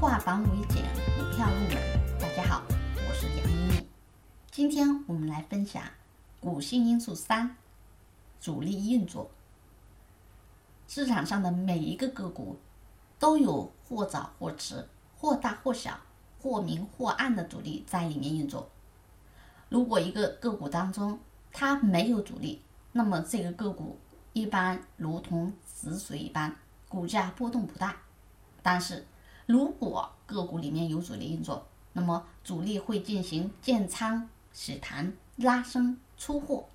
化繁为简，股票入门。大家好，我是杨一妮。今天我们来分享股性因素三：主力运作。市场上的每一个个股都有或早或迟、或大或小、或明或暗的主力在里面运作。如果一个个股当中它没有主力，那么这个个股一般如同死水一般，股价波动不大。但是如果个股里面有主力运作，那么主力会进行建仓、洗盘、拉升、出货，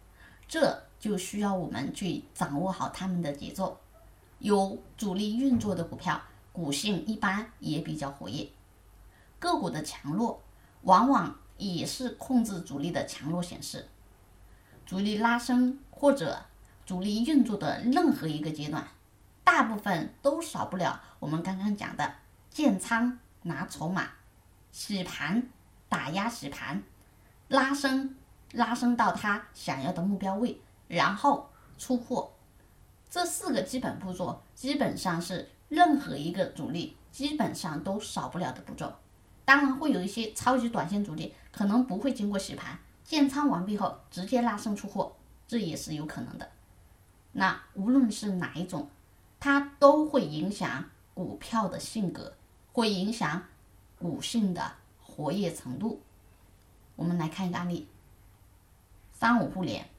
这就需要我们去掌握好他们的节奏。有主力运作的股票，股性一般也比较活跃。个股的强弱，往往也是控制主力的强弱显示。主力拉升或者主力运作的任何一个阶段，大部分都少不了我们刚刚讲的建仓拿筹码、洗盘打压洗盘、拉升拉升到他想要的目标位，然后出货。这四个基本步骤基本上是任何一个主力基本上都少不了的步骤。当然会有一些超级短线主力可能不会经过洗盘，建仓完毕后直接拉升出货，这也是有可能的。那无论是哪一种，它都会影响股票的性格，会影响股性的活跃程度。我们来看一个案例：三五互联。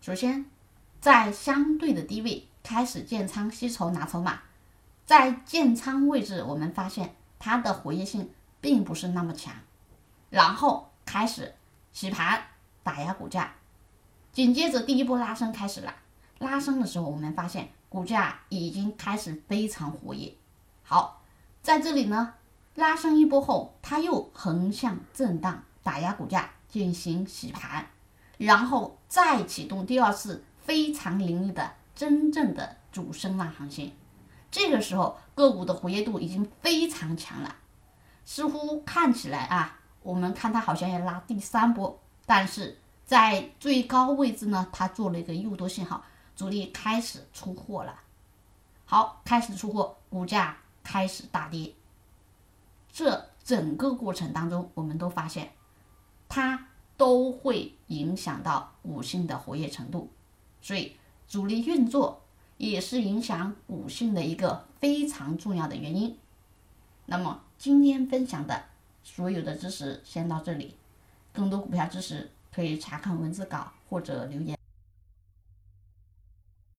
首先。在相对的低位开始建仓吸筹拿筹码，在建仓位置，我们发现它的活跃性并不是那么强，然后开始洗盘打压股价，紧接着第一波拉升开始了，拉升的时候我们发现股价已经开始非常活跃。好，在这里呢，拉升一波后，它又横向震荡打压股价进行洗盘，然后再启动第二次。非常凌厉的真正的主升浪行情，这个时候个股的活跃度已经非常强了，似乎看起来啊，我们看它好像要拉第三波，但是在最高位置呢，它做了一个诱多信号，主力开始出货了，好，开始出货，股价开始大跌，这整个过程当中，我们都发现它都会影响到股性的活跃程度。所以，主力运作也是影响股性的一个非常重要的原因。那么，今天分享的所有的知识先到这里，更多股票知识可以查看文字稿或者留言。